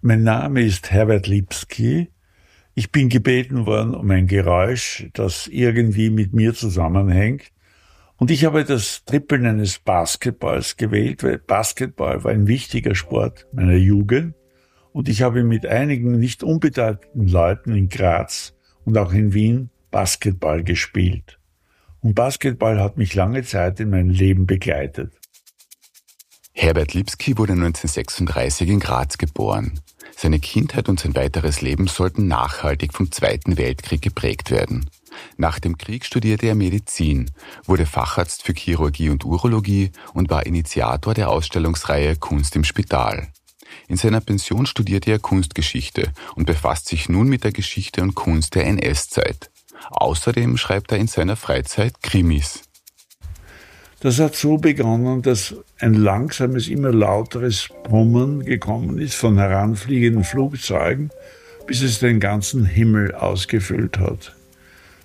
Mein Name ist Herbert Lipski. Ich bin gebeten worden um ein Geräusch, das irgendwie mit mir zusammenhängt. Und ich habe das Trippeln eines Basketballs gewählt, weil Basketball war ein wichtiger Sport meiner Jugend. Und ich habe mit einigen nicht unbedeutenden Leuten in Graz und auch in Wien Basketball gespielt. Und Basketball hat mich lange Zeit in meinem Leben begleitet. Herbert Lipski wurde 1936 in Graz geboren. Seine Kindheit und sein weiteres Leben sollten nachhaltig vom Zweiten Weltkrieg geprägt werden. Nach dem Krieg studierte er Medizin, wurde Facharzt für Chirurgie und Urologie und war Initiator der Ausstellungsreihe Kunst im Spital. In seiner Pension studierte er Kunstgeschichte und befasst sich nun mit der Geschichte und Kunst der NS-Zeit. Außerdem schreibt er in seiner Freizeit Krimis. Das hat so begonnen, dass ein langsames, immer lauteres Brummen gekommen ist von heranfliegenden Flugzeugen, bis es den ganzen Himmel ausgefüllt hat.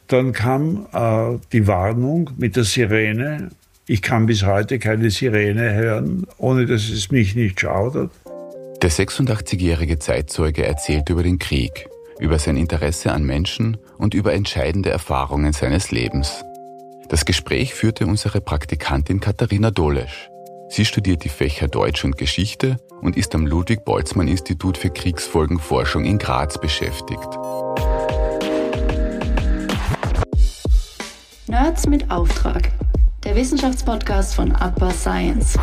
Dann kam äh, die Warnung mit der Sirene. Ich kann bis heute keine Sirene hören, ohne dass es mich nicht schaudert. Der 86-jährige Zeitzeuge erzählt über den Krieg, über sein Interesse an Menschen und über entscheidende Erfahrungen seines Lebens. Das Gespräch führte unsere Praktikantin Katharina Dolesch. Sie studiert die Fächer Deutsch und Geschichte und ist am Ludwig-Boltzmann-Institut für Kriegsfolgenforschung in Graz beschäftigt. Nerds mit Auftrag. Der Wissenschaftspodcast von Upper Science.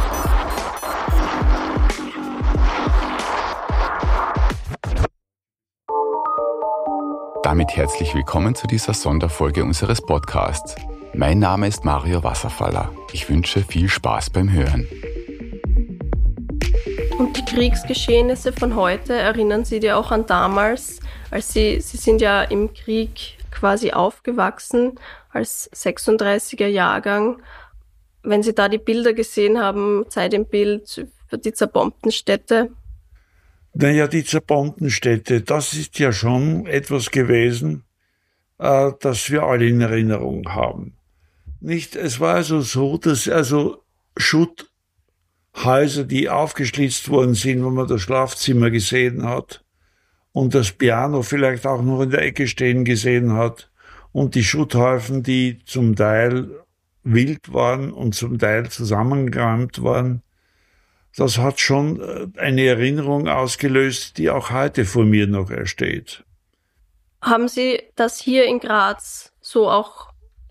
Damit herzlich willkommen zu dieser Sonderfolge unseres Podcasts. Mein Name ist Mario Wasserfaller. Ich wünsche viel Spaß beim Hören. Und die Kriegsgeschehnisse von heute erinnern Sie dir auch an damals, als Sie, Sie sind ja im Krieg quasi aufgewachsen als 36er Jahrgang. Wenn Sie da die Bilder gesehen haben, Zeit im Bild für die zerbombten Städte. Naja, die zerbombten Städte, das ist ja schon etwas gewesen, äh, das wir alle in Erinnerung haben. Nicht, es war also so, dass also Schutthäuser, die aufgeschlitzt worden sind, wo man das Schlafzimmer gesehen hat und das Piano vielleicht auch noch in der Ecke stehen gesehen hat und die Schutthäufen, die zum Teil wild waren und zum Teil zusammengeräumt waren, das hat schon äh, eine Erinnerung ausgelöst, die auch heute vor mir noch ersteht. Haben Sie das hier in Graz so auch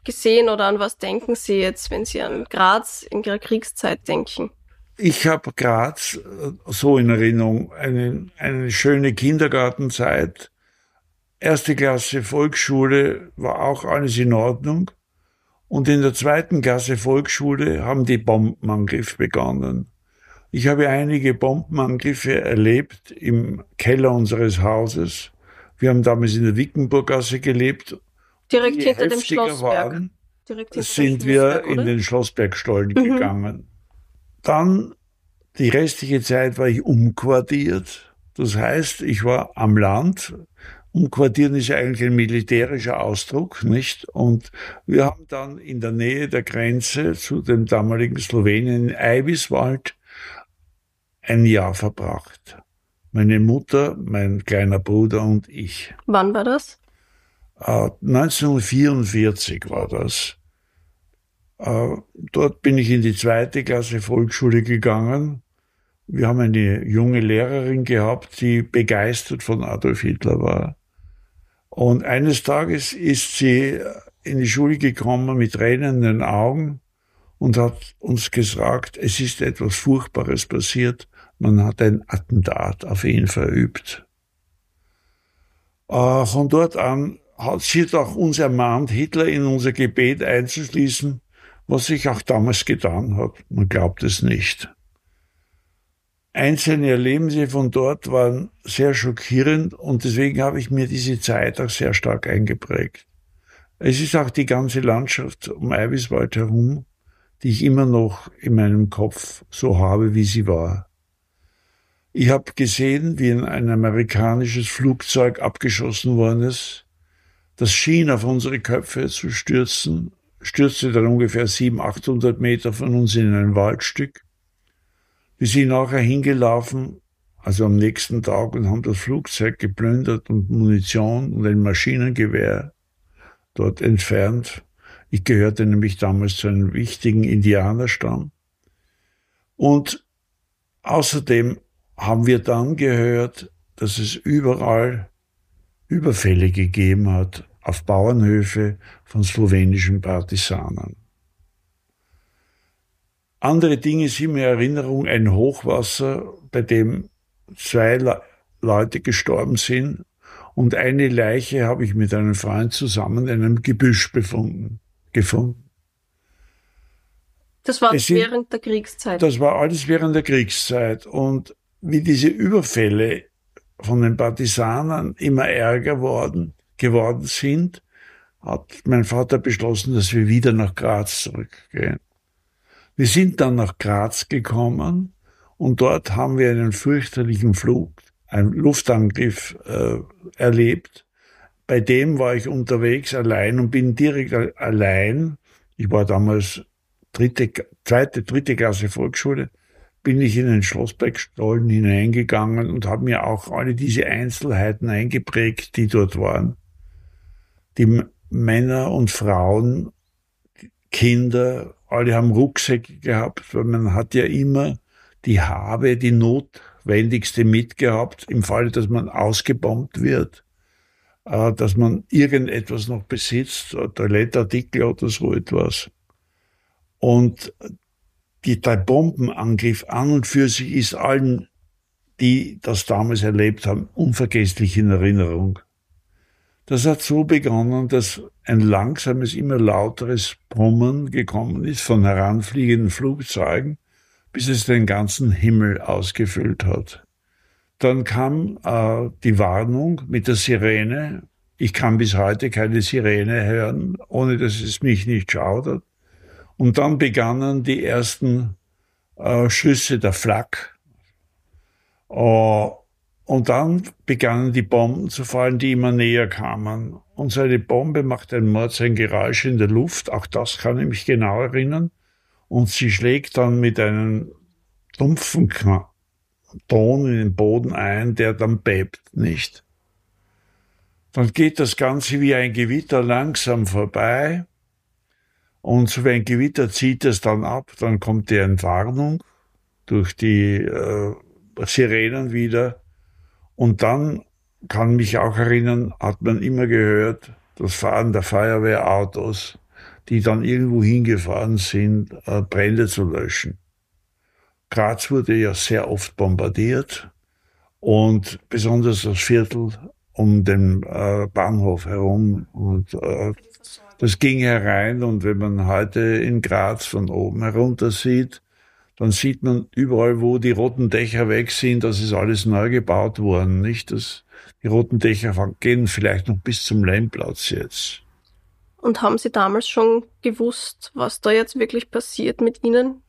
gesehen oder an was denken Sie jetzt, wenn Sie an Graz in Ihrer Kriegszeit denken? Ich habe Graz äh, so in Erinnerung, eine, eine schöne Kindergartenzeit. Erste Klasse Volksschule war auch alles in Ordnung. Und in der zweiten Klasse Volksschule haben die Bombenangriffe begonnen. Ich habe einige Bombenangriffe erlebt im Keller unseres Hauses. Wir haben damals in der Wickenburggasse gelebt Direkt hinter dem Schlossberg. Waren, Direkt hinter sind wir in den Schlossbergstollen mhm. gegangen. Dann die restliche Zeit war ich umquartiert. Das heißt, ich war am Land. Umquartieren ist ja eigentlich ein militärischer Ausdruck, nicht? Und wir haben dann in der Nähe der Grenze zu dem damaligen Slowenien in Eiviswald ein Jahr verbracht. Meine Mutter, mein kleiner Bruder und ich. Wann war das? 1944 äh, war das. Äh, dort bin ich in die zweite Klasse Volksschule gegangen. Wir haben eine junge Lehrerin gehabt, die begeistert von Adolf Hitler war. Und eines Tages ist sie in die Schule gekommen mit tränenden Augen und hat uns gesagt, es ist etwas Furchtbares passiert. Man hat ein Attentat auf ihn verübt. Äh, von dort an hat sie doch uns ermahnt, Hitler in unser Gebet einzuschließen, was sich auch damals getan hat. Man glaubt es nicht. Einzelne Erlebnisse von dort waren sehr schockierend und deswegen habe ich mir diese Zeit auch sehr stark eingeprägt. Es ist auch die ganze Landschaft um Eiviswald herum, die ich immer noch in meinem Kopf so habe, wie sie war. Ich habe gesehen, wie ein amerikanisches Flugzeug abgeschossen worden ist das schien auf unsere Köpfe zu stürzen, stürzte dann ungefähr 700, 800 Meter von uns in ein Waldstück. Wir sind nachher hingelaufen, also am nächsten Tag, und haben das Flugzeug geplündert und Munition und ein Maschinengewehr dort entfernt. Ich gehörte nämlich damals zu einem wichtigen Indianerstamm. Und außerdem haben wir dann gehört, dass es überall Überfälle gegeben hat auf Bauernhöfe von slowenischen Partisanen. Andere Dinge sind mir Erinnerung, ein Hochwasser, bei dem zwei Le Leute gestorben sind und eine Leiche habe ich mit einem Freund zusammen in einem Gebüsch befunden, gefunden. Das war sind, während der Kriegszeit. Das war alles während der Kriegszeit. Und wie diese Überfälle von den Partisanen immer ärger worden, geworden sind, hat mein Vater beschlossen, dass wir wieder nach Graz zurückgehen. Wir sind dann nach Graz gekommen und dort haben wir einen fürchterlichen Flug, einen Luftangriff äh, erlebt. Bei dem war ich unterwegs allein und bin direkt allein. Ich war damals dritte, zweite, dritte Klasse Volksschule. Bin ich in den Schlossbergstollen hineingegangen und habe mir auch alle diese Einzelheiten eingeprägt, die dort waren. Die Männer und Frauen, Kinder, alle haben Rucksäcke gehabt, weil man hat ja immer die Habe, die notwendigste mitgehabt, im Falle, dass man ausgebombt wird, äh, dass man irgendetwas noch besitzt, Toilettartikel oder so etwas. Und die, der Bombenangriff an und für sich ist allen, die das damals erlebt haben, unvergesslich in Erinnerung. Das hat so begonnen, dass ein langsames, immer lauteres Brummen gekommen ist von heranfliegenden Flugzeugen, bis es den ganzen Himmel ausgefüllt hat. Dann kam äh, die Warnung mit der Sirene. Ich kann bis heute keine Sirene hören, ohne dass es mich nicht schaudert. Und dann begannen die ersten äh, Schüsse der Flak. Uh, und dann begannen die Bomben zu fallen, die immer näher kamen. Und so eine Bombe macht ein Mord, sein Geräusch in der Luft. Auch das kann ich mich genau erinnern. Und sie schlägt dann mit einem dumpfen Ton in den Boden ein, der dann bebt nicht. Dann geht das Ganze wie ein Gewitter langsam vorbei. Und so wie ein Gewitter zieht es dann ab. Dann kommt die Entwarnung durch die äh, Sirenen wieder. Und dann kann mich auch erinnern, hat man immer gehört, das Fahren der Feuerwehrautos, die dann irgendwo hingefahren sind, äh, Brände zu löschen. Graz wurde ja sehr oft bombardiert und besonders das Viertel um den äh, Bahnhof herum. Und äh, das ging herein und wenn man heute in Graz von oben herunter sieht, dann sieht man überall, wo die roten Dächer weg sind, das ist alles neu gebaut worden, nicht? Das, die roten Dächer gehen vielleicht noch bis zum Lehmplatz jetzt. Und haben Sie damals schon gewusst, was da jetzt wirklich passiert mit Ihnen?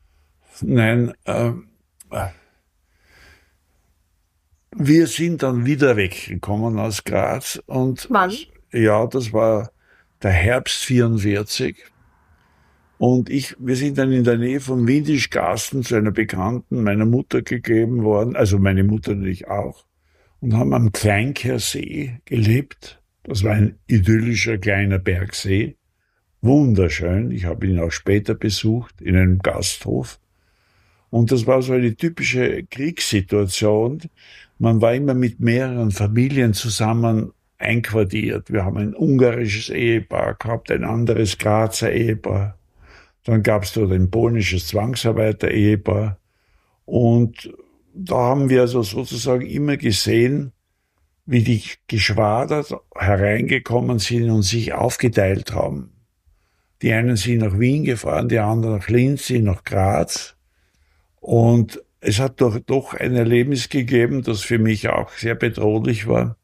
Nein, äh, wir sind dann wieder weggekommen aus Graz und wann? Ja, das war der Herbst 44. Und ich, wir sind dann in der Nähe von Windischgarsten zu einer Bekannten meiner Mutter gegeben worden, also meine Mutter natürlich auch, und haben am Kleinkersee gelebt. Das war ein idyllischer kleiner Bergsee. Wunderschön. Ich habe ihn auch später besucht in einem Gasthof. Und das war so eine typische Kriegssituation. Man war immer mit mehreren Familien zusammen einquartiert. Wir haben ein ungarisches Ehepaar gehabt, ein anderes Grazer Ehepaar, dann gab es dort ein polnisches Zwangsarbeiter-Ehepaar. Und da haben wir also sozusagen immer gesehen, wie die Geschwader hereingekommen sind und sich aufgeteilt haben. Die einen sind nach Wien gefahren, die anderen nach Linz, die nach Graz. Und es hat doch, doch ein Erlebnis gegeben, das für mich auch sehr bedrohlich war.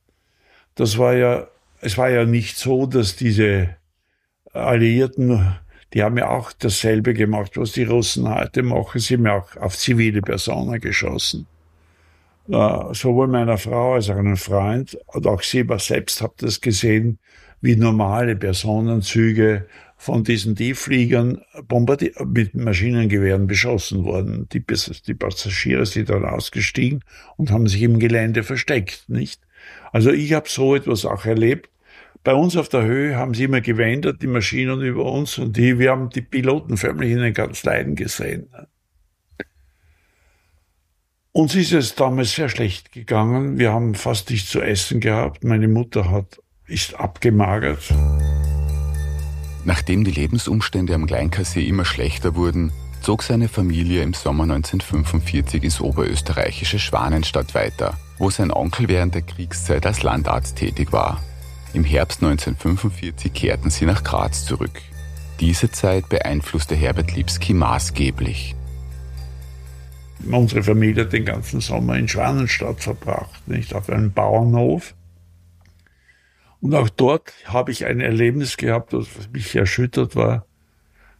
Das war ja, es war ja nicht so, dass diese Alliierten die haben ja auch dasselbe gemacht, was die Russen heute machen. Sie haben ja auch auf zivile Personen geschossen. Uh, sowohl meiner Frau als auch einem Freund und auch sie selbst habt das gesehen, wie normale Personenzüge von diesen Tieffliegern mit Maschinengewehren beschossen worden. Die, die Passagiere sind dann ausgestiegen und haben sich im Gelände versteckt, nicht? Also ich habe so etwas auch erlebt. Bei uns auf der Höhe haben sie immer gewendet, die Maschinen über uns, und die, wir haben die Piloten förmlich in den Kanzleien gesehen. Uns ist es damals sehr schlecht gegangen. Wir haben fast nichts zu essen gehabt. Meine Mutter hat, ist abgemagert. Nachdem die Lebensumstände am Kleinkassee immer schlechter wurden, zog seine Familie im Sommer 1945 ins oberösterreichische Schwanenstadt weiter, wo sein Onkel während der Kriegszeit als Landarzt tätig war. Im Herbst 1945 kehrten sie nach Graz zurück. Diese Zeit beeinflusste Herbert Lipski maßgeblich. Unsere Familie hat den ganzen Sommer in Schwanenstadt verbracht, nicht auf einem Bauernhof. Und auch dort habe ich ein Erlebnis gehabt, das mich erschüttert war.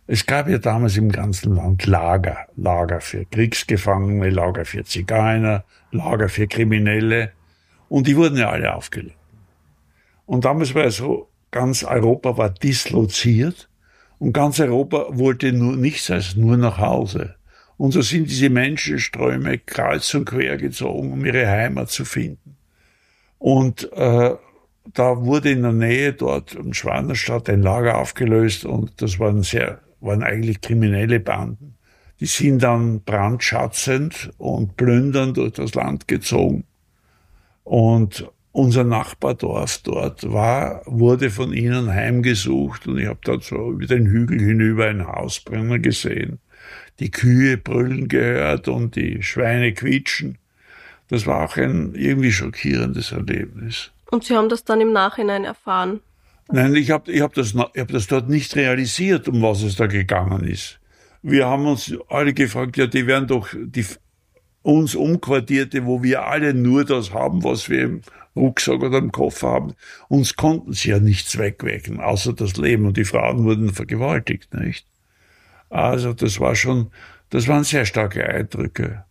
Es gab ja damals im ganzen Land Lager. Lager für Kriegsgefangene, Lager für Zigeuner, Lager für Kriminelle. Und die wurden ja alle aufgelöst. Und damals war es so, ganz Europa war disloziert und ganz Europa wollte nur nichts als nur nach Hause. Und so sind diese Menschenströme kreuz und quer gezogen, um ihre Heimat zu finden. Und äh, da wurde in der Nähe dort um Schwanerstadt ein Lager aufgelöst und das waren sehr, waren eigentlich kriminelle Banden. Die sind dann brandschatzend und plündernd durch das Land gezogen. Und unser Nachbardorf dort war, wurde von ihnen heimgesucht und ich habe dort so über den Hügel hinüber ein Haus brennen gesehen. Die Kühe brüllen gehört und die Schweine quietschen. Das war auch ein irgendwie schockierendes Erlebnis. Und Sie haben das dann im Nachhinein erfahren? Nein, ich habe ich hab das, ich hab das dort nicht realisiert, um was es da gegangen ist. Wir haben uns alle gefragt, ja, die werden doch die uns Umquartierte, wo wir alle nur das haben, was wir im Rucksack oder im Koffer haben. Uns konnten sie ja nichts wegwecken, außer das Leben. Und die Frauen wurden vergewaltigt, nicht? Also das war schon, das waren sehr starke Eindrücke.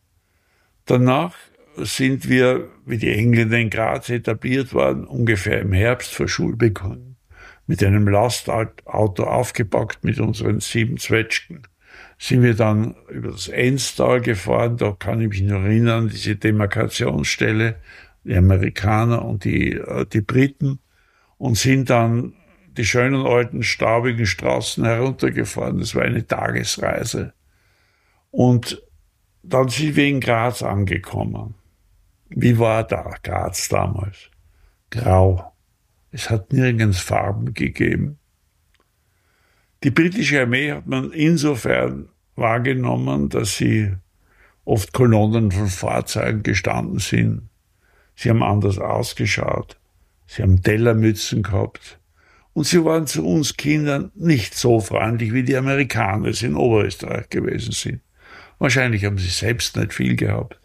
Danach sind wir, wie die Engländer in Graz etabliert waren, ungefähr im Herbst vor Schulbeginn mit einem Lastauto aufgepackt mit unseren sieben Zwetschgen sind wir dann über das Enstal gefahren. Da kann ich mich noch erinnern, diese Demarkationsstelle die Amerikaner und die, äh, die Briten und sind dann die schönen alten staubigen Straßen heruntergefahren. Das war eine Tagesreise. Und dann sind wir in Graz angekommen. Wie war da Graz damals? Grau. Es hat nirgends Farben gegeben. Die britische Armee hat man insofern wahrgenommen, dass sie oft Kolonnen von Fahrzeugen gestanden sind, Sie haben anders ausgeschaut. Sie haben Tellermützen gehabt. Und sie waren zu uns Kindern nicht so freundlich, wie die Amerikaner es in Oberösterreich gewesen sind. Wahrscheinlich haben sie selbst nicht viel gehabt.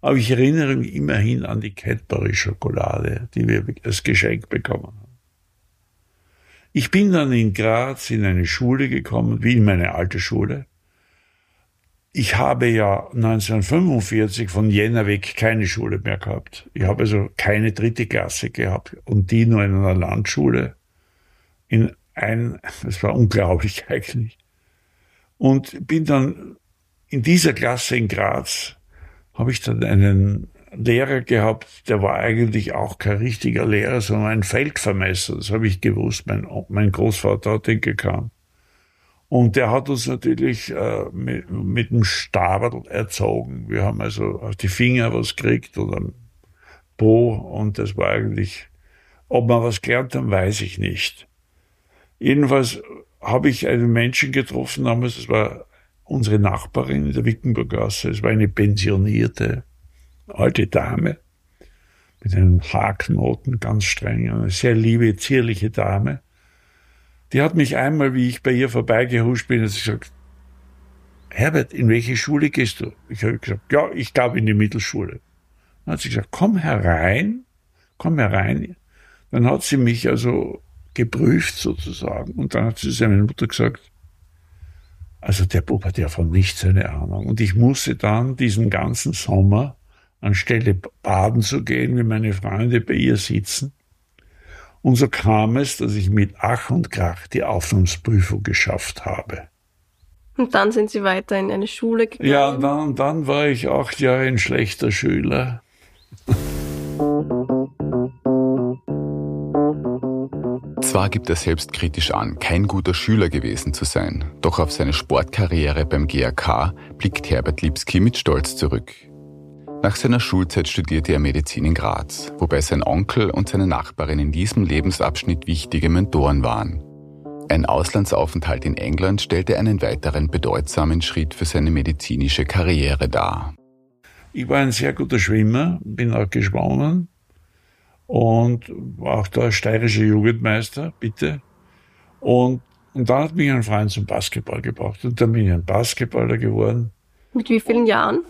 Aber ich erinnere mich immerhin an die Cadbury-Schokolade, die wir als Geschenk bekommen haben. Ich bin dann in Graz in eine Schule gekommen, wie in meine alte Schule. Ich habe ja 1945 von Jänner weg keine Schule mehr gehabt. Ich habe also keine dritte Klasse gehabt und die nur in einer Landschule. In ein, das war unglaublich eigentlich. Und bin dann in dieser Klasse in Graz, habe ich dann einen Lehrer gehabt, der war eigentlich auch kein richtiger Lehrer, sondern ein Feldvermesser. Das habe ich gewusst. Mein, mein Großvater hat den gekannt. Und der hat uns natürlich äh, mit, mit dem Stabel erzogen. Wir haben also auf die Finger was gekriegt oder Po und das war eigentlich, ob wir was gelernt haben, weiß ich nicht. Jedenfalls habe ich einen Menschen getroffen damals, das war unsere Nachbarin in der Wickenburgasse, es war eine pensionierte alte Dame mit einem Haarknoten, ganz streng, eine sehr liebe, zierliche Dame. Die hat mich einmal, wie ich bei ihr vorbeigehuscht bin, hat sie gesagt, Herbert, in welche Schule gehst du? Ich habe gesagt, ja, ich glaube in die Mittelschule. Dann hat sie gesagt, komm herein, komm herein. Dann hat sie mich also geprüft sozusagen und dann hat sie seiner Mutter gesagt, also der Bub hat ja von nichts eine Ahnung. Und ich musste dann diesen ganzen Sommer, anstelle baden zu gehen, wie meine Freunde bei ihr sitzen Und so kam es, dass ich mit Ach und Krach die Aufnahmsprüfung geschafft habe. Und dann sind Sie weiter in eine Schule gegangen? Ja, dann, dann war ich acht Jahre ein schlechter Schüler. Zwar gibt er selbstkritisch an, kein guter Schüler gewesen zu sein, doch auf seine Sportkarriere beim GAK blickt Herbert Lipski mit Stolz zurück. Nach seiner Schulzeit studierte er Medizin in Graz, wobei sein Onkel und seine Nachbarin in diesem Lebensabschnitt wichtige Mentoren waren. Ein Auslandsaufenthalt in England stellte einen weiteren bedeutsamen Schritt für seine medizinische Karriere dar. Ich war ein sehr guter Schwimmer, bin auch geschwommen, und war auch der steirische Jugendmeister, bitte. Und, und dann hat mich ein Freund zum Basketball gebracht und dann bin ich ein Basketballer geworden. Mit wie vielen Jahren?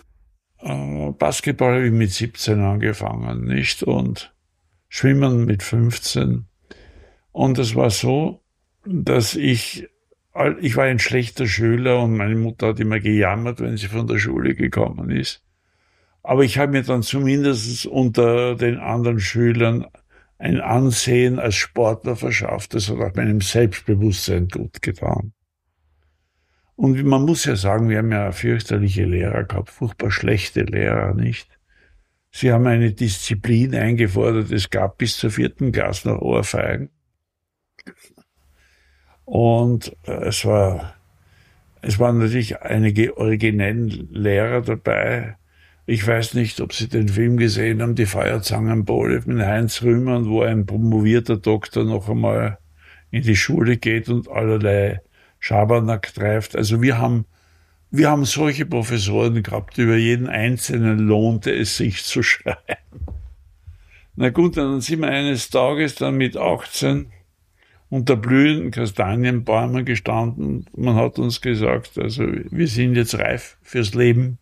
Äh, Basketball habe ich mit 17 angefangen, nicht? Und Schwimmen mit 15. Und es war so, dass ich, ich war ein schlechter Schüler und meine Mutter hat immer gejammert, wenn sie von der Schule gekommen ist. Aber ich habe mir dann zumindest unter den anderen Schülern ein Ansehen als Sportler verschafft. Das hat auch meinem Selbstbewusstsein gut getan. Und man muss ja sagen, wir haben ja fürchterliche Lehrer gehabt, furchtbar schlechte Lehrer, nicht? Sie haben eine Disziplin eingefordert. Es gab bis zur vierten Klasse noch Ohrfeigen. Und äh, es war, es waren natürlich einige originellen Lehrer dabei, ich weiß nicht, ob Sie den Film gesehen haben, die Feuerzangenbowle mit Heinz Rühmann, wo ein promovierter Doktor noch einmal in die Schule geht und allerlei Schabernack treibt. Also wir haben, wir haben solche Professoren gehabt, über jeden Einzelnen lohnte es sich zu schreiben. Na gut, dann sind wir eines Tages dann mit 18 unter blühenden Kastanienbäumen gestanden. Man hat uns gesagt, also wir sind jetzt reif fürs Leben.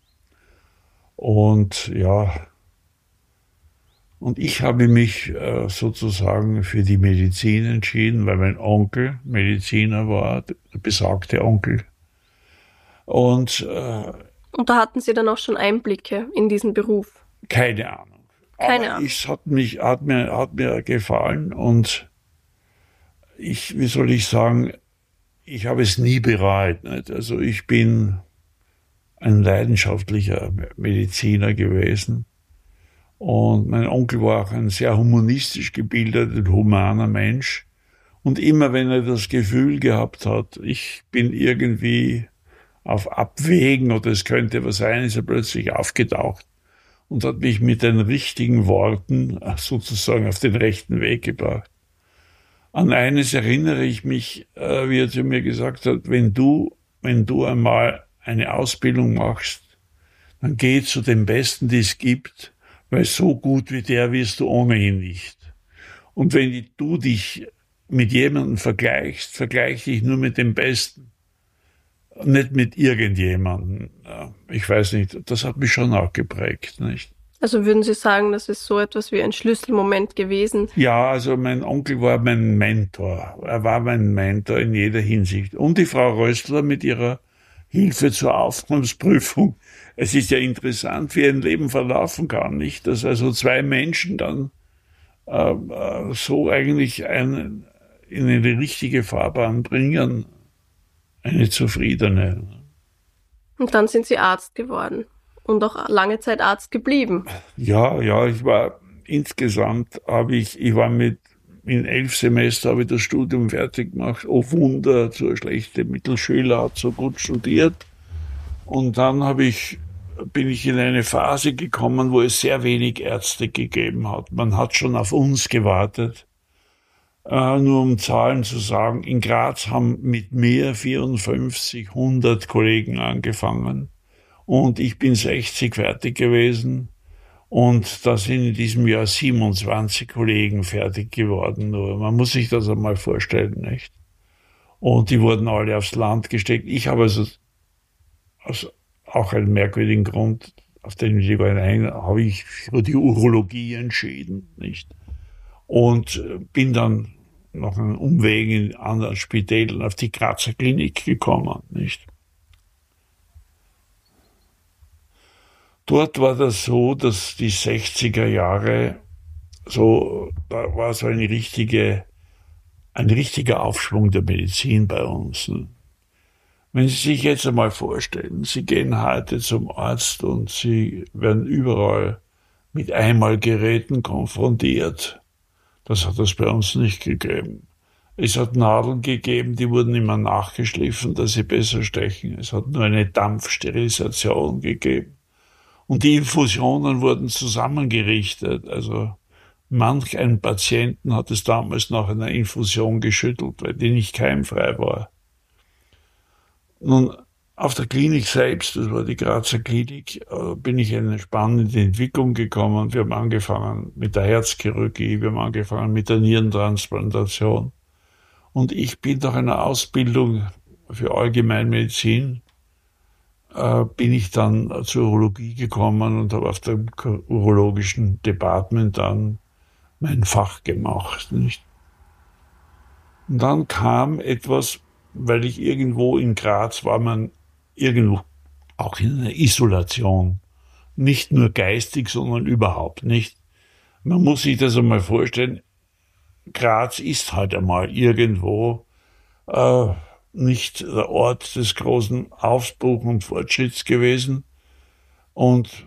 Und ja, und ich habe mich äh, sozusagen für die Medizin entschieden, weil mein Onkel Mediziner war, der besagte Onkel. Und, äh, und da hatten Sie dann auch schon Einblicke in diesen Beruf? Keine Ahnung. Keine Aber Ahnung. Es hat, mich, hat, mir, hat mir gefallen und ich, wie soll ich sagen, ich habe es nie bereut. Nicht? Also ich bin ein leidenschaftlicher Mediziner gewesen. Und mein Onkel war auch ein sehr humanistisch gebildeter, humaner Mensch. Und immer wenn er das Gefühl gehabt hat, ich bin irgendwie auf Abwägen oder es könnte was sein, ist er plötzlich aufgetaucht und hat mich mit den richtigen Worten sozusagen auf den rechten Weg gebracht. An eines erinnere ich mich, äh, wie er zu mir gesagt hat, wenn du, wenn du einmal eine Ausbildung machst, dann geh zu dem Besten, die es gibt, weil so gut wie der wirst du ohnehin nicht. Und wenn du dich mit jemandem vergleichst, vergleiche dich nur mit dem Besten, nicht mit irgendjemandem. Ich weiß nicht, das hat mich schon auch geprägt, nicht? Also würden Sie sagen, das ist so etwas wie ein Schlüsselmoment gewesen? Ja, also mein Onkel war mein Mentor. Er war mein Mentor in jeder Hinsicht. Und die Frau Röstler mit ihrer Hilfe zur Aufnahmsprüfung. Es ist ja interessant, wie ein Leben verlaufen kann, nicht? Dass also zwei Menschen dann äh, äh, so eigentlich ein, in eine richtige Fahrbahn bringen, eine zufriedene. Und dann sind Sie Arzt geworden und auch lange Zeit Arzt geblieben. Ja, ja, ich war insgesamt habe ich, ich war mit in elf Semester habe ich das Studium fertig gemacht. Oh Wunder, so schlechte Mittelschüler hat so gut studiert. Und dann habe ich, bin ich in eine Phase gekommen, wo es sehr wenig Ärzte gegeben hat. Man hat schon auf uns gewartet. Äh, nur um Zahlen zu sagen, in Graz haben mit mir 54, 100 Kollegen angefangen. Und ich bin 60 fertig gewesen. Und da sind in diesem Jahr 27 Kollegen fertig geworden. Nur man muss sich das einmal vorstellen, nicht? Und die wurden alle aufs Land gesteckt. Ich habe also aus auch einen merkwürdigen Grund, auf den ich ein, habe ich für die Urologie entschieden, nicht? Und bin dann nach einem Umweg in anderen Spitälern auf die Grazer Klinik gekommen, nicht? Dort war das so, dass die 60er Jahre so, da war so eine richtige, ein richtiger Aufschwung der Medizin bei uns. Wenn Sie sich jetzt einmal vorstellen, Sie gehen heute zum Arzt und Sie werden überall mit Einmalgeräten konfrontiert. Das hat es bei uns nicht gegeben. Es hat Nadeln gegeben, die wurden immer nachgeschliffen, dass sie besser stechen. Es hat nur eine Dampfsterilisation gegeben. Und die Infusionen wurden zusammengerichtet. Also manch ein Patienten hat es damals nach einer Infusion geschüttelt, weil die nicht keimfrei war. Nun, auf der Klinik selbst, das war die Grazer Klinik, äh, bin ich in eine spannende Entwicklung gekommen. Wir haben angefangen mit der Herzchirurgie, wir haben angefangen mit der Nierentransplantation. Und ich bin nach einer Ausbildung für Allgemeinmedizin, äh, bin ich dann zur Urologie gekommen und habe auf dem urologischen Department dann mein Fach gemacht. Nicht? Und dann kam etwas, weil ich irgendwo in Graz war, man irgendwo auch in einer Isolation. Nicht nur geistig, sondern überhaupt nicht. Man muss sich das einmal vorstellen. Graz ist halt einmal irgendwo äh, nicht der Ort des großen Aufbruchs und Fortschritts gewesen. Und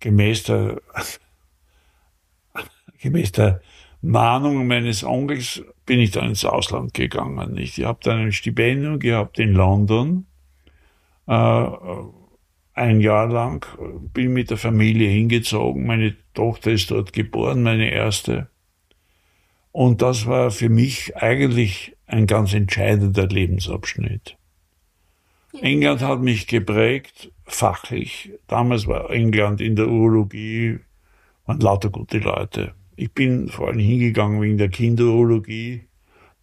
gemäß der, gemäß der Mahnung meines Onkels bin ich dann ins Ausland gegangen. Ich habe dann ein Stipendium gehabt in London, äh, ein Jahr lang, bin mit der Familie hingezogen. Meine Tochter ist dort geboren, meine erste. Und das war für mich eigentlich ein ganz entscheidender Lebensabschnitt. England hat mich geprägt, fachlich. Damals war England in der Urologie, waren lauter gute Leute. Ich bin vor allem hingegangen wegen der Kinderurologie,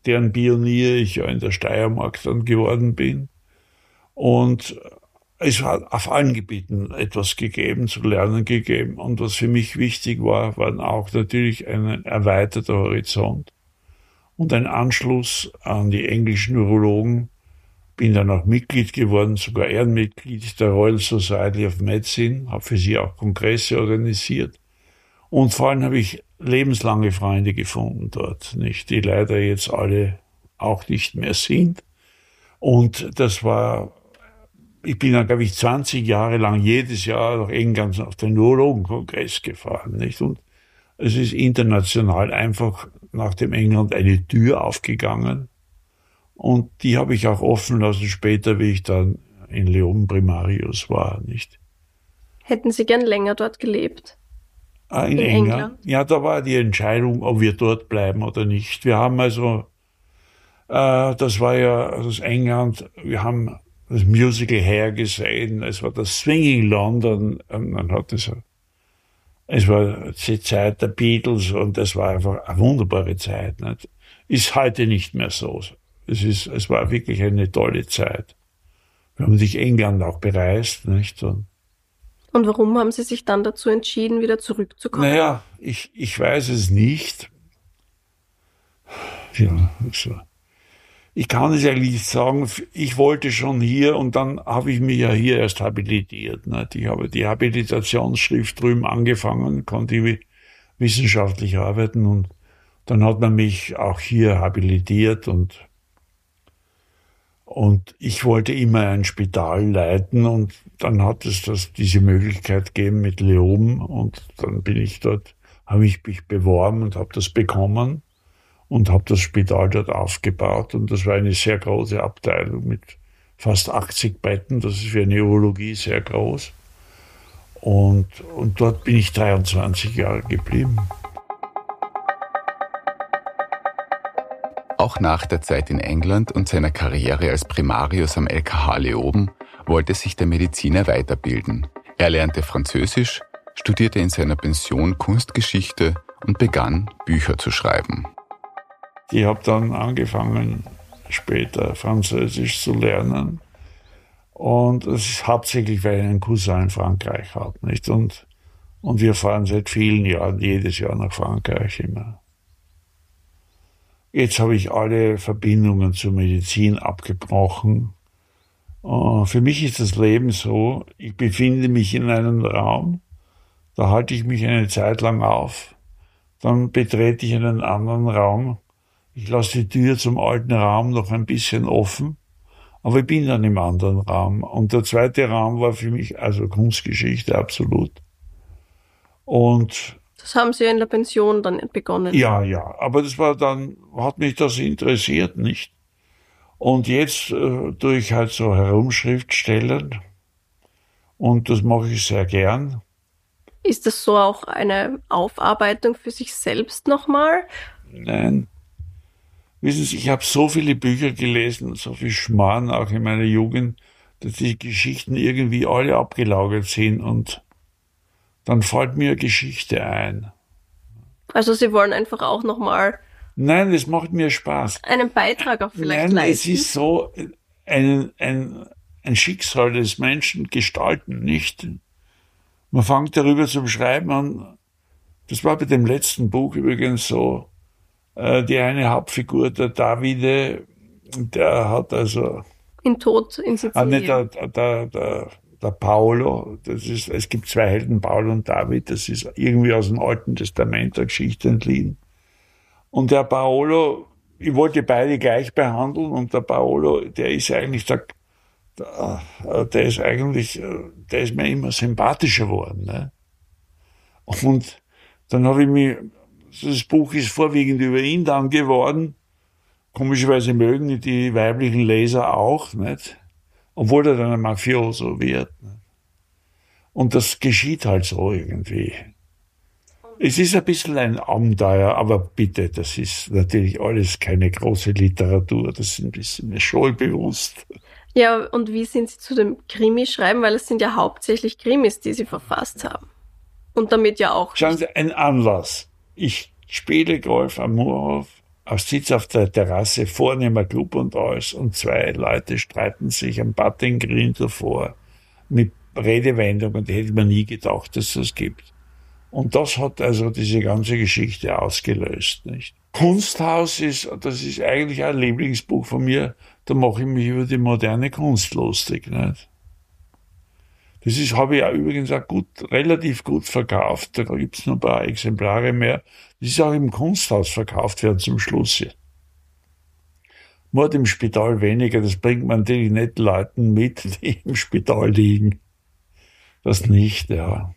deren Pionier ich ja in der Steiermark dann geworden bin. Und es hat auf allen Gebieten etwas gegeben, zu lernen gegeben. Und was für mich wichtig war, war auch natürlich ein erweiterter Horizont und ein Anschluss an die englischen Urologen. Bin dann auch Mitglied geworden, sogar Ehrenmitglied der Royal Society of Medicine, habe für sie auch Kongresse organisiert. Und vor allem habe ich lebenslange Freunde gefunden dort, nicht, die leider jetzt alle auch nicht mehr sind. Und das war ich bin dann, glaube ich, 20 Jahre lang jedes Jahr nach England auf den Neurologenkongress gefahren, nicht? Und es ist international einfach nach dem England eine Tür aufgegangen. Und die habe ich auch offen lassen später, wie ich dann in Leon Primarius war, nicht? Hätten Sie gern länger dort gelebt? Ah, in, in England? England? Ja, da war die Entscheidung, ob wir dort bleiben oder nicht. Wir haben also, äh, das war ja das England, wir haben das Musical hergesehen. Es war das Swinging London und man hat es, es war die Zeit der Beatles und es war einfach eine wunderbare Zeit. Nicht? Ist heute nicht mehr so. Es ist, es war wirklich eine tolle Zeit. Wir haben sich England auch bereist, nicht? Und, und warum haben Sie sich dann dazu entschieden, wieder zurückzukommen? Naja, ich, ich weiß es nicht. Ja, so ich kann es eigentlich sagen, ich wollte schon hier und dann habe ich mich ja hier erst habilitiert. Nicht? Ich habe die Habilitationsschrift drüben angefangen, konnte wissenschaftlich arbeiten und dann hat man mich auch hier habilitiert und und ich wollte immer ein Spital leiten und dann hat es das, diese Möglichkeit gegeben mit Leoben und dann bin ich dort, habe ich mich beworben und habe das bekommen und habe das Spital dort aufgebaut. Und das war eine sehr große Abteilung mit fast 80 Betten. Das ist für eine Urologie sehr groß. Und, und dort bin ich 23 Jahre geblieben. Auch nach der Zeit in England und seiner Karriere als Primarius am LKH Leoben wollte sich der Mediziner weiterbilden. Er lernte Französisch, studierte in seiner Pension Kunstgeschichte und begann Bücher zu schreiben. Ich habe dann angefangen, später Französisch zu lernen. Und es ist hauptsächlich, weil ich einen Cousin in Frankreich habe, nicht? Und, und wir fahren seit vielen Jahren jedes Jahr nach Frankreich immer. Jetzt habe ich alle Verbindungen zur Medizin abgebrochen. Und für mich ist das Leben so, ich befinde mich in einem Raum, da halte ich mich eine Zeit lang auf Dann betrete ich einen anderen Raum. Ich lasse die Tür zum alten Raum noch ein bisschen offen, aber ich bin dann im anderen Raum. Und der zweite Raum war für mich also Kunstgeschichte absolut. Und das haben Sie in der Pension dann begonnen. Ja, ja, aber das war dann, hat mich das interessiert, nicht? Und jetzt äh, tue ich halt so Herumschriftstellen und das mache ich sehr gern. Ist das so auch eine Aufarbeitung für sich selbst nochmal? Nein. Wissen Sie, ich habe so viele Bücher gelesen, so viel Schmarrn auch in meiner Jugend, dass die Geschichten irgendwie alle abgelagert sind und dann fällt mir Geschichte ein. Also Sie wollen einfach auch nochmal. Nein, es macht mir Spaß. Einen Beitrag auch vielleicht Nein, leisten. es ist so ein, ein, ein Schicksal des Menschen gestalten, nicht? Man fängt darüber zum Schreiben an. Das war bei dem letzten Buch übrigens so. Äh, die eine Hauptfigur, der Davide, der hat also. In Tod in Sizilien. Ah, nicht der, der, der, der Paolo, das ist, es gibt zwei Helden, Paul und David, das ist irgendwie aus dem Alten Testament der Geschichte entliehen. Und der Paolo, ich wollte beide gleich behandeln und der Paolo, der ist eigentlich der, der, der ist eigentlich, der ist mir immer sympathischer geworden. Ne? Und dann habe ich mich, das Buch ist vorwiegend über ihn dann geworden. Komischerweise mögen die weiblichen Leser auch, nicht? obwohl er dann ein Mafioso wird. Und das geschieht halt so irgendwie. Es ist ein bisschen ein Abenteuer, aber bitte, das ist natürlich alles keine große Literatur, das ist mir schon bewusst. Ja, und wie sind Sie zu dem Krimi schreiben? Weil es sind ja hauptsächlich Krimis, die Sie verfasst haben. Und damit ja auch. Schauen Sie, ein Anlass. Ich spiele Golf am Moorhof auf Sitz auf der Terrasse, vornehmer Club und alles, und zwei Leute streiten sich am Putting Green davor mit Redewendungen, die hätte man nie gedacht, dass es das gibt. Und das hat also diese ganze Geschichte ausgelöst, nicht? Kunsthaus ist, das ist eigentlich ein Lieblingsbuch von mir, da mache ich mich über die moderne Kunst lustig, nicht? Das ist, habe ich ja übrigens auch gut, relativ gut verkauft. Da gibt's noch ein paar Exemplare mehr. Das ist auch im Kunsthaus verkauft werden zum Schluss. Mord im Spital weniger, das bringt man natürlich nicht Leuten mit, die im Spital liegen. Das nicht, ja.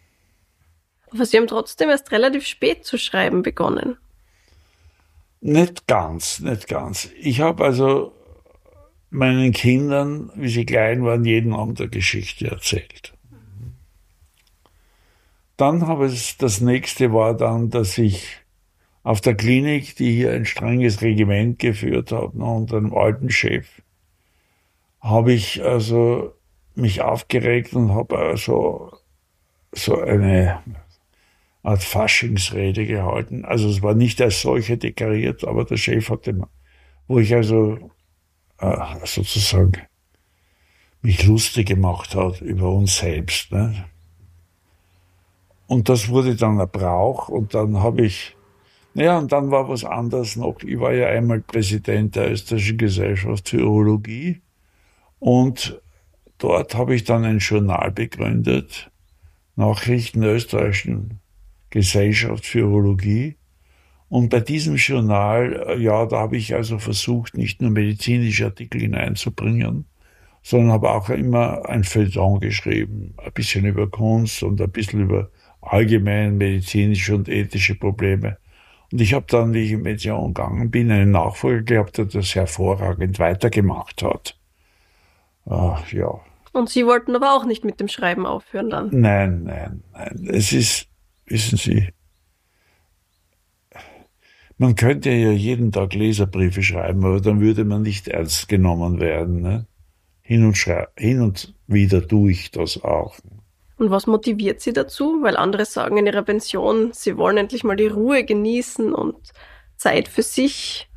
Aber Sie haben trotzdem erst relativ spät zu schreiben begonnen. Nicht ganz, nicht ganz. Ich habe also meinen Kindern, wie sie klein waren, jeden Abend eine Geschichte erzählt. Dann habe ich, das nächste war dann, dass ich auf der Klinik, die hier ein strenges Regiment geführt hat, unter einem alten Chef, habe ich also mich aufgeregt und habe also so eine Art Faschingsrede gehalten. Also es war nicht als solche deklariert, aber der Chef hatte, wo ich also äh, sozusagen mich lustig gemacht hat über uns selbst. Ne? Und das wurde dann ein Brauch und dann habe ich, naja, und dann war was anderes noch. Ich war ja einmal Präsident der Österreichischen Gesellschaft für Urologie und dort habe ich dann ein Journal begründet, Nachrichten der Österreichischen Gesellschaft für Urologie. Und bei diesem Journal, äh, ja, da habe ich also versucht, nicht nur medizinische Artikel hineinzubringen, sondern habe auch immer ein Feuilleton geschrieben, ein bisschen über Kunst und ein bisschen über allgemein medizinische und ethische Probleme. Und ich habe dann, wie ich in Pension gegangen bin, einen Nachfolger gehabt, der das hervorragend weitergemacht hat. Ach, ja. Und Sie wollten aber auch nicht mit dem Schreiben aufhören dann? Nein, nein, nein. Es ist, wissen Sie, man könnte ja jeden Tag Leserbriefe schreiben, aber dann würde man nicht ernst genommen werden. Ne? Hin, und hin und wieder tue ich das auch. Und was motiviert Sie dazu? Weil andere sagen in ihrer Pension, sie wollen endlich mal die Ruhe genießen und Zeit für sich.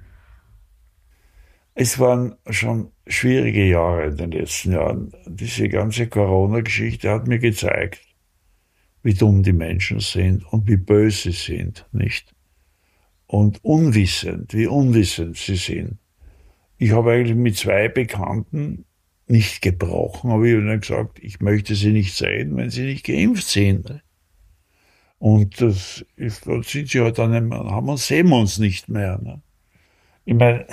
Es waren schon schwierige Jahre in den letzten Jahren. Diese ganze Corona-Geschichte hat mir gezeigt, wie dumm die Menschen sind und wie böse sie sind, nicht? Und unwissend, wie unwissend sie sind. Ich habe eigentlich mit zwei Bekannten nicht gebrochen, aber ich habe dann gesagt, ich möchte sie nicht sehen, wenn sie nicht geimpft sind. Und das ist, da sind sie halt dann, haben wir, sehen wir uns nicht mehr. Ne? Ich meine,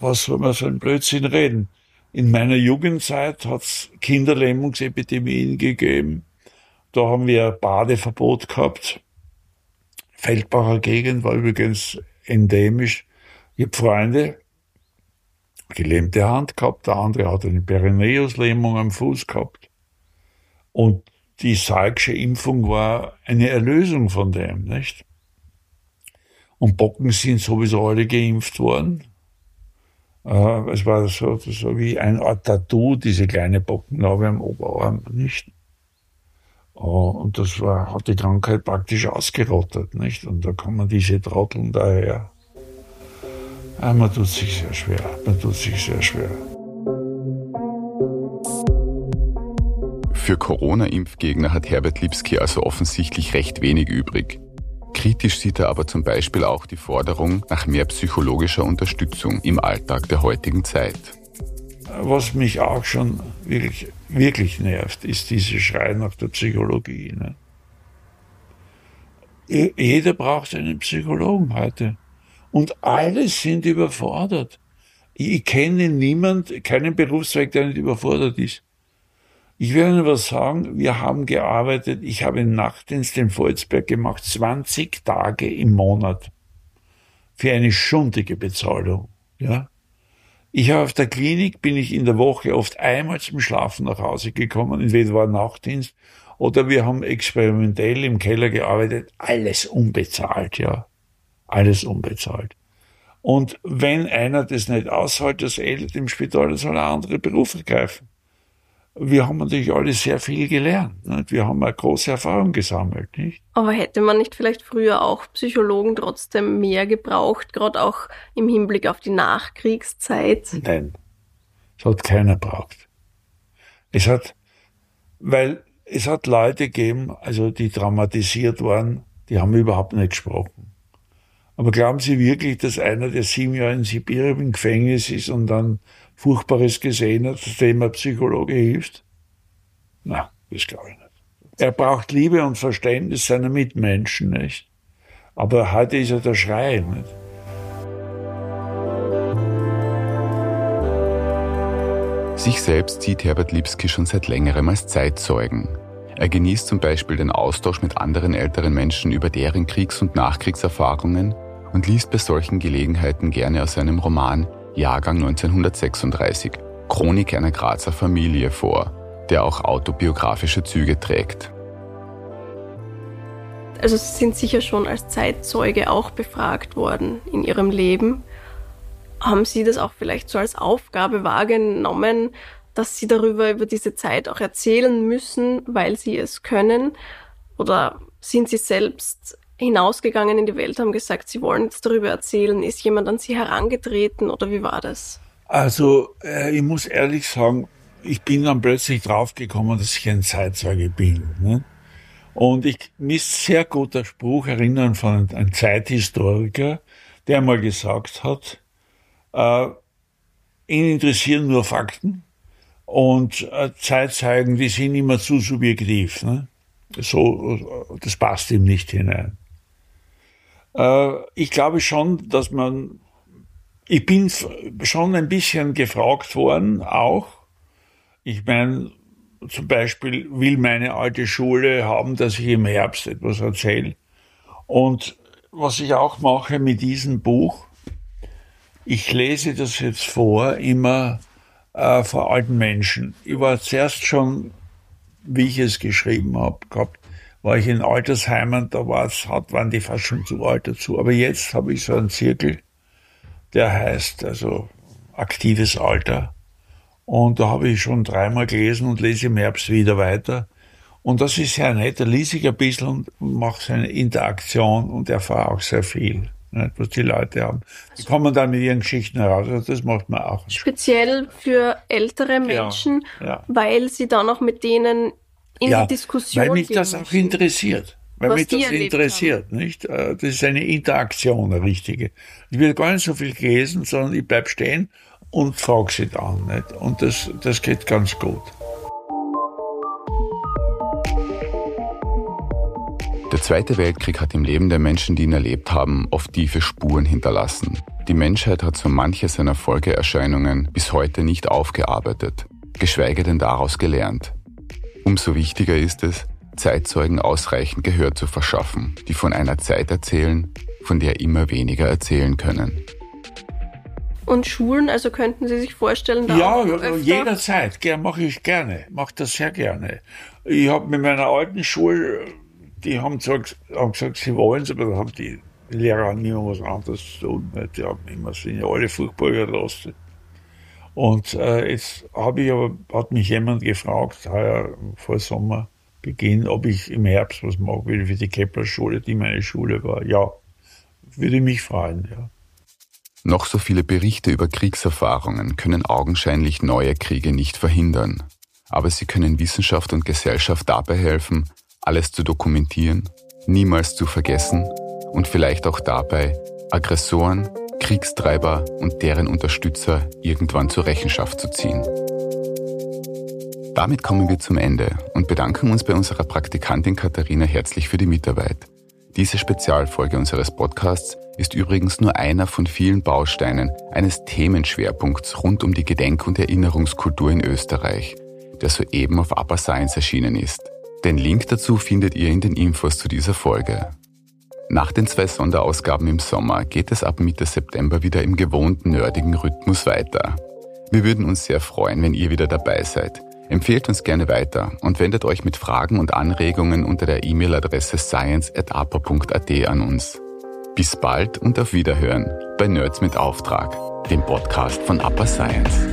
was soll man so ein Blödsinn reden? In meiner Jugendzeit hat es Kinderlähmungsepidemien gegeben. Da haben wir Badeverbot gehabt. Feldbacher Gegend war übrigens endemisch. Ich habe Freunde, gelähmte Hand gehabt, der andere hat eine Perineuslähmung am Fuß gehabt. Und die Salksche Impfung war eine Erlösung von dem, nicht? Und Bocken sind sowieso alle geimpft worden. Äh, es war so, so wie ein Art Tattoo, diese kleine Bockennarbe am Oberarm, nicht? Oh, und das war, hat die Krankheit praktisch ausgerottet, nicht? Und da kommen diese Trotteln daher. Ja, man tut sich sehr schwer, man tut sich sehr schwer. Für Corona-Impfgegner hat Herbert Lipski also offensichtlich recht wenig übrig. Kritisch sieht er aber zum Beispiel auch die Forderung nach mehr psychologischer Unterstützung im Alltag der heutigen Zeit. Was mich auch schon wirklich, wirklich nervt, ist diese Schrei nach der Psychologie. Ne? Jeder braucht einen Psychologen heute. Und alle sind überfordert. Ich kenne niemand, keinen Berufszweig, der nicht überfordert ist. Ich will Ihnen was sagen, wir haben gearbeitet, ich habe einen Nachtdienst in Volzberg gemacht, 20 Tage im Monat für eine schundige Bezahlung. Ja? Ich habe auf der Klinik, bin ich in der Woche oft einmal zum Schlafen nach Hause gekommen, entweder war Nachtdienst oder wir haben experimentell im Keller gearbeitet, alles unbezahlt, ja. Alles unbezahlt. Und wenn einer das nicht aushält, das ändert im Spital, dann soll er andere Berufe greifen wir haben natürlich alle sehr viel gelernt. Nicht? Wir haben eine große Erfahrung gesammelt. Nicht? Aber hätte man nicht vielleicht früher auch Psychologen trotzdem mehr gebraucht, gerade auch im Hinblick auf die Nachkriegszeit? Nein, es hat keiner braucht. Es hat, weil es hat Leute gegeben, also die traumatisiert waren, die haben überhaupt nicht gesprochen. Aber glauben Sie wirklich, dass einer, der sieben Jahre in Sibirien im Gefängnis ist und dann Furchtbares gesehen hat, dem ein Psychologe hilft? Na, das glaube ich nicht. Er braucht Liebe und Verständnis seiner Mitmenschen, nicht? Aber heute ist er der Schrei, nicht? Sich selbst sieht Herbert Lipski schon seit längerem als Zeitzeugen. Er genießt zum Beispiel den Austausch mit anderen älteren Menschen über deren Kriegs- und Nachkriegserfahrungen und liest bei solchen Gelegenheiten gerne aus seinem Roman Jahrgang 1936, Chronik einer Grazer Familie vor, der auch autobiografische Züge trägt. Also Sie sind sicher schon als Zeitzeuge auch befragt worden in Ihrem Leben. Haben Sie das auch vielleicht so als Aufgabe wahrgenommen, dass Sie darüber über diese Zeit auch erzählen müssen, weil Sie es können? Oder sind Sie selbst hinausgegangen in die Welt, haben gesagt, sie wollen jetzt darüber erzählen. Ist jemand an sie herangetreten oder wie war das? Also, äh, ich muss ehrlich sagen, ich bin dann plötzlich draufgekommen, dass ich ein Zeitzeuge bin. Ne? Und ich, mir sehr guter Spruch erinnern von einem Zeithistoriker, der mal gesagt hat, äh, ihn interessieren nur Fakten und äh, Zeitzeugen, die sind immer zu subjektiv. Ne? So, das passt ihm nicht hinein. Äh, ich glaube schon, dass man, ich bin schon ein bisschen gefragt worden, auch. Ich meine, zum Beispiel will meine alte Schule haben, dass ich im Herbst etwas erzähle. Und was ich auch mache mit diesem Buch, ich lese das jetzt vor, immer äh, vor alten Menschen. Ich war zuerst schon, wie ich es geschrieben habe, gehabt, war ich in Altersheimen, da war's, hat, waren die fast schon zu alt dazu. Aber jetzt habe ich so einen Zirkel, der heißt also aktives Alter. Und da habe ich schon dreimal gelesen und lese im Herbst wieder weiter. Und das ist sehr nett. Da lese ich ein bisschen und mache so eine Interaktion und erfahre auch sehr viel, nicht, was die Leute haben. Die kommen dann mit ihren Geschichten heraus. Also das macht man auch. Speziell für ältere Menschen, ja, ja. weil sie dann auch mit denen in ja, die Diskussion Weil mich das auch interessiert. Weil mich das interessiert, haben. nicht? Äh, das ist eine Interaktion, eine richtige. Ich will gar nicht so viel lesen, sondern ich bleib stehen und frage sie dann, nicht? Und das, das geht ganz gut. Der Zweite Weltkrieg hat im Leben der Menschen, die ihn erlebt haben, oft tiefe Spuren hinterlassen. Die Menschheit hat so manche seiner Folgeerscheinungen bis heute nicht aufgearbeitet, geschweige denn daraus gelernt. Umso wichtiger ist es, Zeitzeugen ausreichend Gehör zu verschaffen, die von einer Zeit erzählen, von der immer weniger erzählen können. Und Schulen, also könnten Sie sich vorstellen, da Ja, jederzeit, mache ich gerne, mache das sehr gerne. Ich habe mit meiner alten Schule die haben gesagt, haben gesagt sie wollen es, aber da haben die Lehrer nie was anderes zu tun. Die haben immer, sind ja alle furchtbar überlastet. Und äh, jetzt habe ich aber, hat mich jemand gefragt, heuer vor Sommerbeginn, ob ich im Herbst was machen will für die Kepler-Schule, die meine Schule war. Ja, würde mich freuen, ja. Noch so viele Berichte über Kriegserfahrungen können augenscheinlich neue Kriege nicht verhindern. Aber sie können Wissenschaft und Gesellschaft dabei helfen, alles zu dokumentieren, niemals zu vergessen und vielleicht auch dabei, Aggressoren, Kriegstreiber und deren Unterstützer irgendwann zur Rechenschaft zu ziehen. Damit kommen wir zum Ende und bedanken uns bei unserer Praktikantin Katharina herzlich für die Mitarbeit. Diese Spezialfolge unseres Podcasts ist übrigens nur einer von vielen Bausteinen eines Themenschwerpunkts rund um die Gedenk- und Erinnerungskultur in Österreich, der soeben auf Upper Science erschienen ist. Den Link dazu findet ihr in den Infos zu dieser Folge. Nach den zwei Sonderausgaben im Sommer geht es ab Mitte September wieder im gewohnten nerdigen Rhythmus weiter. Wir würden uns sehr freuen, wenn ihr wieder dabei seid. Empfehlt uns gerne weiter und wendet euch mit Fragen und Anregungen unter der E-Mail-Adresse science.apo.at an uns. Bis bald und auf Wiederhören bei Nerds mit Auftrag, dem Podcast von Upper Science.